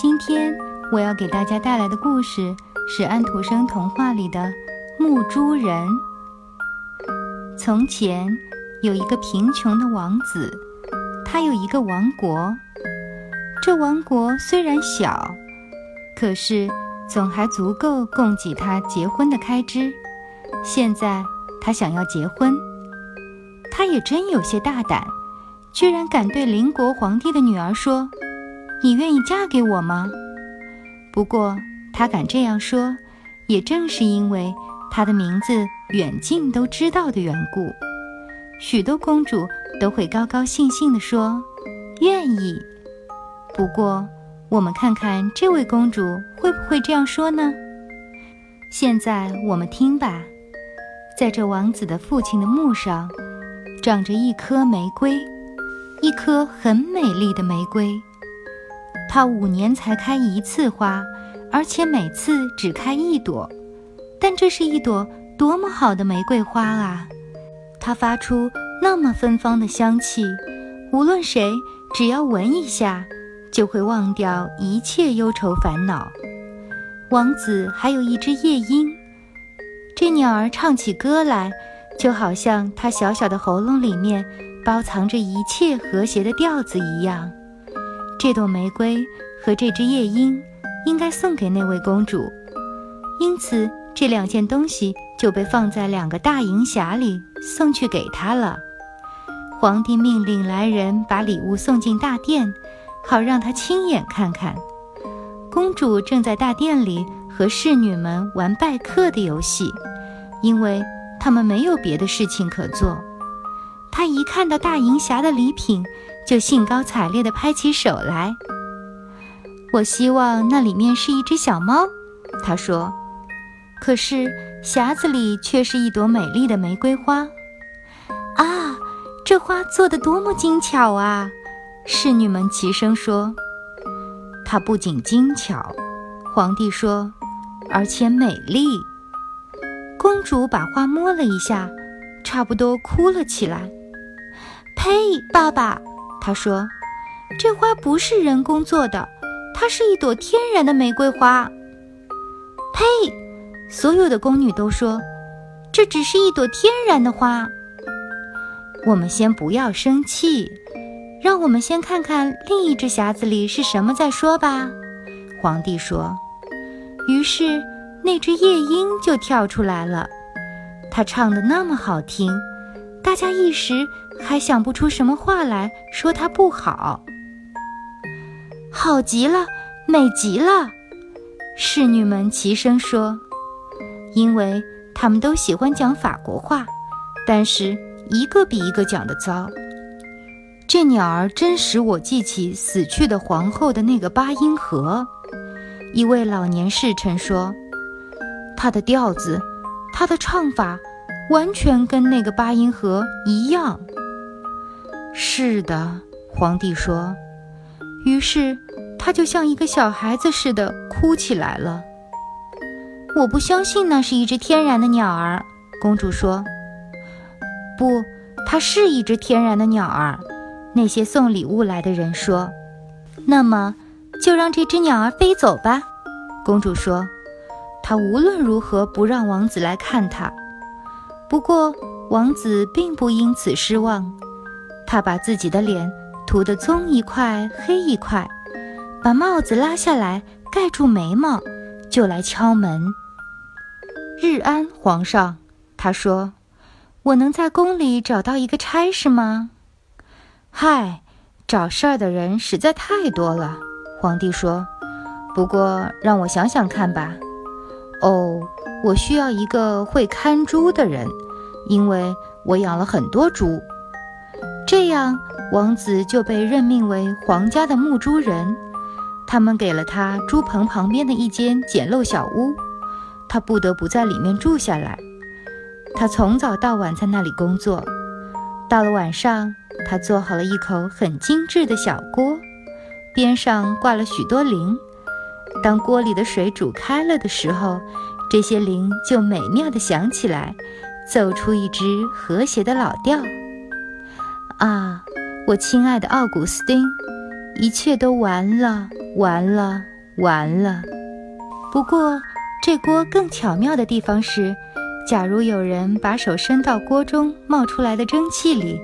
今天我要给大家带来的故事是安徒生童话里的《牧猪人》。从前有一个贫穷的王子，他有一个王国。这王国虽然小，可是总还足够供给他结婚的开支。现在他想要结婚，他也真有些大胆，居然敢对邻国皇帝的女儿说。你愿意嫁给我吗？不过他敢这样说，也正是因为他的名字远近都知道的缘故。许多公主都会高高兴兴地说：“愿意。”不过，我们看看这位公主会不会这样说呢？现在我们听吧，在这王子的父亲的墓上，长着一颗玫瑰，一颗很美丽的玫瑰。它五年才开一次花，而且每次只开一朵，但这是一朵多么好的玫瑰花啊！它发出那么芬芳的香气，无论谁只要闻一下，就会忘掉一切忧愁烦恼。王子还有一只夜莺，这鸟儿唱起歌来，就好像它小小的喉咙里面包藏着一切和谐的调子一样。这朵玫瑰和这只夜莺应该送给那位公主，因此这两件东西就被放在两个大银匣里送去给她了。皇帝命令来人把礼物送进大殿，好让她亲眼看看。公主正在大殿里和侍女们玩拜客的游戏，因为他们没有别的事情可做。她一看到大银匣的礼品。就兴高采烈地拍起手来。我希望那里面是一只小猫，他说。可是匣子里却是一朵美丽的玫瑰花。啊，这花做的多么精巧啊！侍女们齐声说。它不仅精巧，皇帝说，而且美丽。公主把花摸了一下，差不多哭了起来。呸，爸爸！他说：“这花不是人工做的，它是一朵天然的玫瑰花。”呸！所有的宫女都说：“这只是一朵天然的花。”我们先不要生气，让我们先看看另一只匣子里是什么再说吧。”皇帝说。于是那只夜莺就跳出来了，它唱的那么好听。大家一时还想不出什么话来说它不好。好极了，美极了，侍女们齐声说，因为他们都喜欢讲法国话，但是一个比一个讲得糟。这鸟儿真使我记起死去的皇后的那个八音盒。一位老年侍臣说，它的调子，它的唱法。完全跟那个八音盒一样。是的，皇帝说。于是他就像一个小孩子似的哭起来了。我不相信那是一只天然的鸟儿，公主说。不，它是一只天然的鸟儿。那些送礼物来的人说。那么就让这只鸟儿飞走吧，公主说。她无论如何不让王子来看她。不过，王子并不因此失望。他把自己的脸涂得棕一块黑一块，把帽子拉下来盖住眉毛，就来敲门。日安，皇上，他说：“我能在宫里找到一个差事吗？”“嗨，找事儿的人实在太多了。”皇帝说。“不过，让我想想看吧。”“哦。”我需要一个会看猪的人，因为我养了很多猪。这样，王子就被任命为皇家的牧猪人。他们给了他猪棚旁边的一间简陋小屋，他不得不在里面住下来。他从早到晚在那里工作，到了晚上，他做好了一口很精致的小锅，边上挂了许多铃。当锅里的水煮开了的时候，这些铃就美妙地响起来，奏出一支和谐的老调。啊，我亲爱的奥古斯丁，一切都完了，完了，完了。不过，这锅更巧妙的地方是，假如有人把手伸到锅中冒出来的蒸汽里，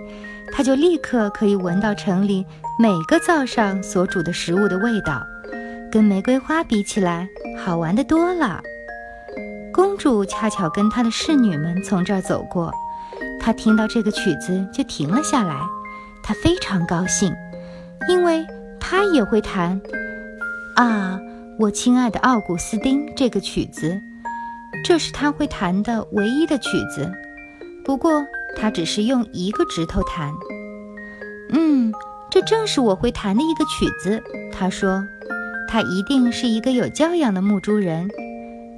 他就立刻可以闻到城里每个灶上所煮的食物的味道。跟玫瑰花比起来，好玩的多了。公主恰巧跟她的侍女们从这儿走过，她听到这个曲子就停了下来。她非常高兴，因为她也会弹。啊，我亲爱的奥古斯丁，这个曲子，这是他会弹的唯一的曲子。不过他只是用一个指头弹。嗯，这正是我会弹的一个曲子。他说。他一定是一个有教养的牧猪人，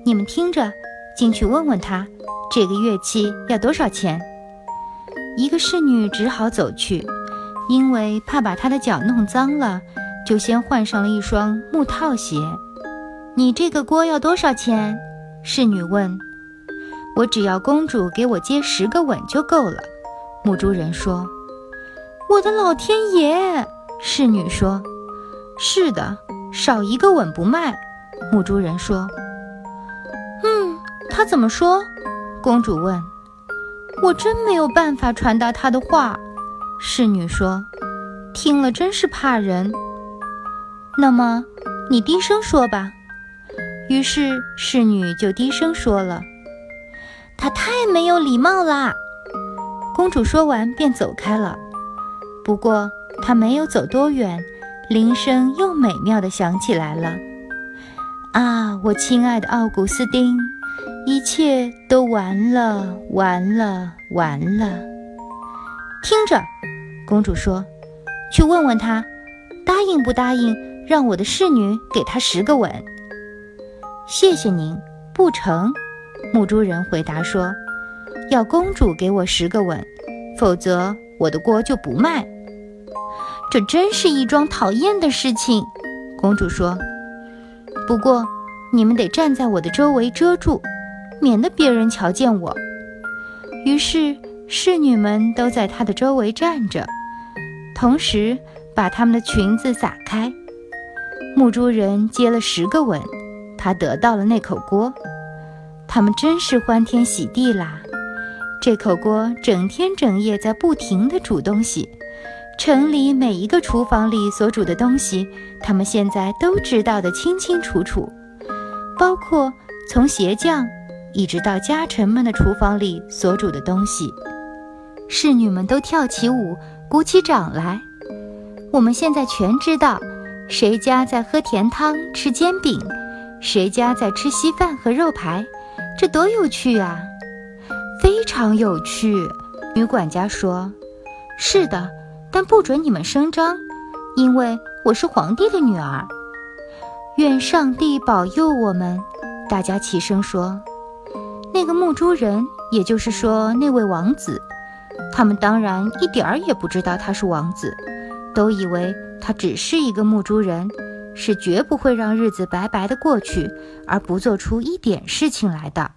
你们听着，进去问问他，这个乐器要多少钱？一个侍女只好走去，因为怕把她的脚弄脏了，就先换上了一双木套鞋。你这个锅要多少钱？侍女问。我只要公主给我接十个吻就够了。牧猪人说。我的老天爷！侍女说。是的。少一个吻不卖，牧猪人说。嗯，他怎么说？公主问。我真没有办法传达他的话，侍女说。听了真是怕人。那么，你低声说吧。于是侍女就低声说了。他太没有礼貌啦！公主说完便走开了。不过她没有走多远。铃声又美妙地响起来了。啊，我亲爱的奥古斯丁，一切都完了，完了，完了！听着，公主说：“去问问他，答应不答应让我的侍女给他十个吻？”谢谢您，不成。牧猪人回答说：“要公主给我十个吻，否则我的锅就不卖。”这真是一桩讨厌的事情，公主说。不过，你们得站在我的周围遮住，免得别人瞧见我。于是，侍女们都在她的周围站着，同时把她们的裙子撒开。牧猪人接了十个吻，他得到了那口锅。他们真是欢天喜地啦！这口锅整天整夜在不停地煮东西。城里每一个厨房里所煮的东西，他们现在都知道得清清楚楚，包括从鞋匠一直到家臣们的厨房里所煮的东西。侍女们都跳起舞，鼓起掌来。我们现在全知道，谁家在喝甜汤、吃煎饼，谁家在吃稀饭和肉排，这多有趣啊！非常有趣，女管家说：“是的。”但不准你们声张，因为我是皇帝的女儿。愿上帝保佑我们！大家齐声说。那个牧猪人，也就是说那位王子，他们当然一点儿也不知道他是王子，都以为他只是一个牧猪人，是绝不会让日子白白的过去而不做出一点事情来的。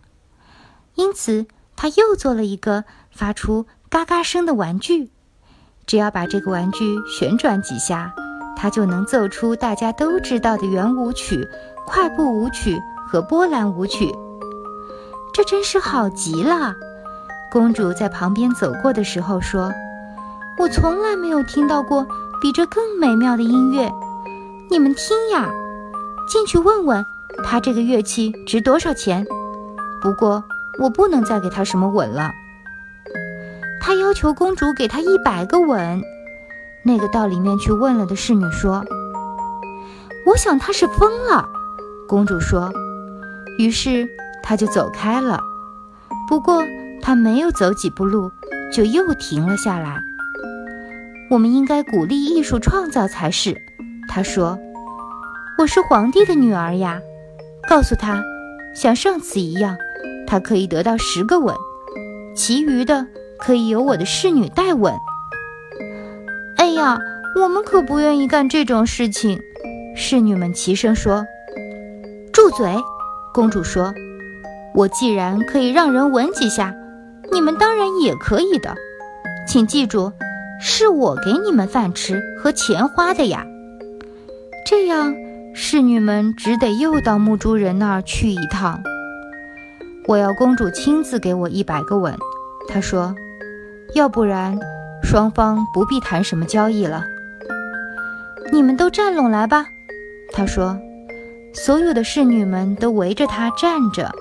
因此，他又做了一个发出嘎嘎声的玩具。只要把这个玩具旋转几下，他就能奏出大家都知道的圆舞曲、快步舞曲和波兰舞曲。这真是好极了！公主在旁边走过的时候说：“我从来没有听到过比这更美妙的音乐。你们听呀，进去问问他这个乐器值多少钱。不过我不能再给他什么吻了。”他要求公主给他一百个吻。那个到里面去问了的侍女说：“我想他是疯了。”公主说。于是他就走开了。不过他没有走几步路，就又停了下来。我们应该鼓励艺术创造才是，他说。我是皇帝的女儿呀。告诉他，像上次一样，他可以得到十个吻，其余的可以由我的侍女代吻。哎呀，我们可不愿意干这种事情。侍女们齐声说：“住嘴！”公主说：“我既然可以让人吻几下，你们当然也可以的。请记住，是我给你们饭吃和钱花的呀。”这样，侍女们只得又到木珠人那儿去一趟。我要公主亲自给我一百个吻，她说，要不然双方不必谈什么交易了。你们都站拢来吧，她说。所有的侍女们都围着她站着，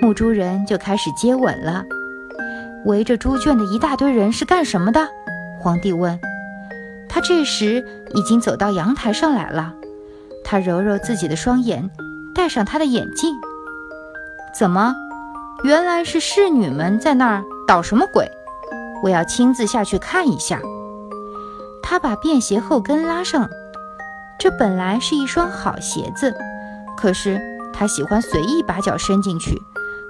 木珠人就开始接吻了。围着猪圈的一大堆人是干什么的？皇帝问。他这时已经走到阳台上来了。他揉揉自己的双眼，戴上他的眼镜。怎么？原来是侍女们在那儿捣什么鬼？我要亲自下去看一下。他把便鞋后跟拉上，这本来是一双好鞋子，可是他喜欢随意把脚伸进去，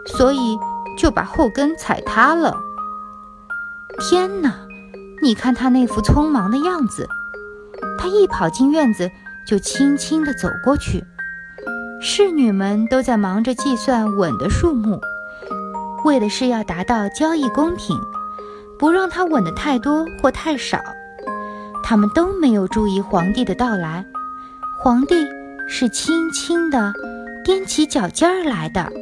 所以就把后跟踩塌了。天哪！你看他那副匆忙的样子。他一跑进院子。就轻轻地走过去，侍女们都在忙着计算吻的数目，为的是要达到交易公平，不让他吻的太多或太少。他们都没有注意皇帝的到来，皇帝是轻轻地踮起脚尖儿来的。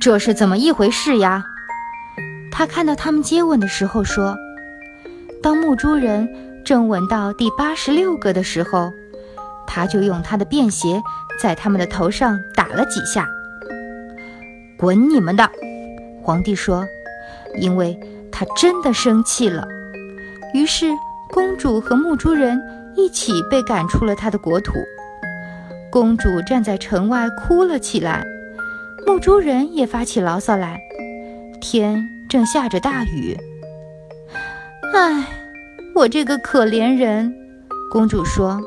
这是怎么一回事呀？他看到他们接吻的时候说：“当木珠人。”正吻到第八十六个的时候，他就用他的便鞋在他们的头上打了几下。滚你们的！皇帝说，因为他真的生气了。于是公主和木珠人一起被赶出了他的国土。公主站在城外哭了起来，木珠人也发起牢骚来。天正下着大雨。唉。我这个可怜人，公主说：“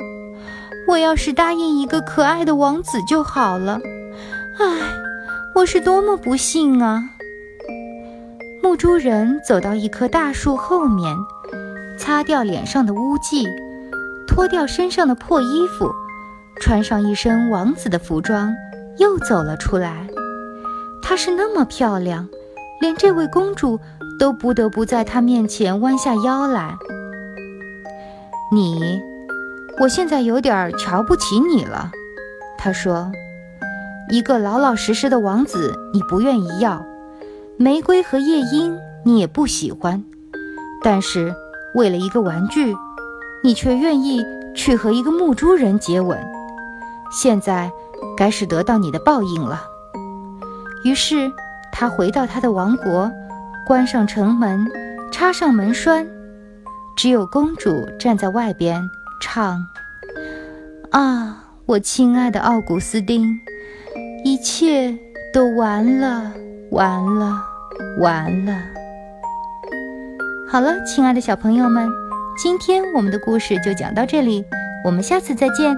我要是答应一个可爱的王子就好了。”唉，我是多么不幸啊！木珠人走到一棵大树后面，擦掉脸上的污迹，脱掉身上的破衣服，穿上一身王子的服装，又走了出来。她是那么漂亮，连这位公主都不得不在她面前弯下腰来。你，我现在有点瞧不起你了。他说：“一个老老实实的王子，你不愿意要；玫瑰和夜莺，你也不喜欢。但是为了一个玩具，你却愿意去和一个木珠人接吻。现在，该是得到你的报应了。”于是，他回到他的王国，关上城门，插上门栓。只有公主站在外边唱：“啊，我亲爱的奥古斯丁，一切都完了，完了，完了。”好了，亲爱的小朋友们，今天我们的故事就讲到这里，我们下次再见。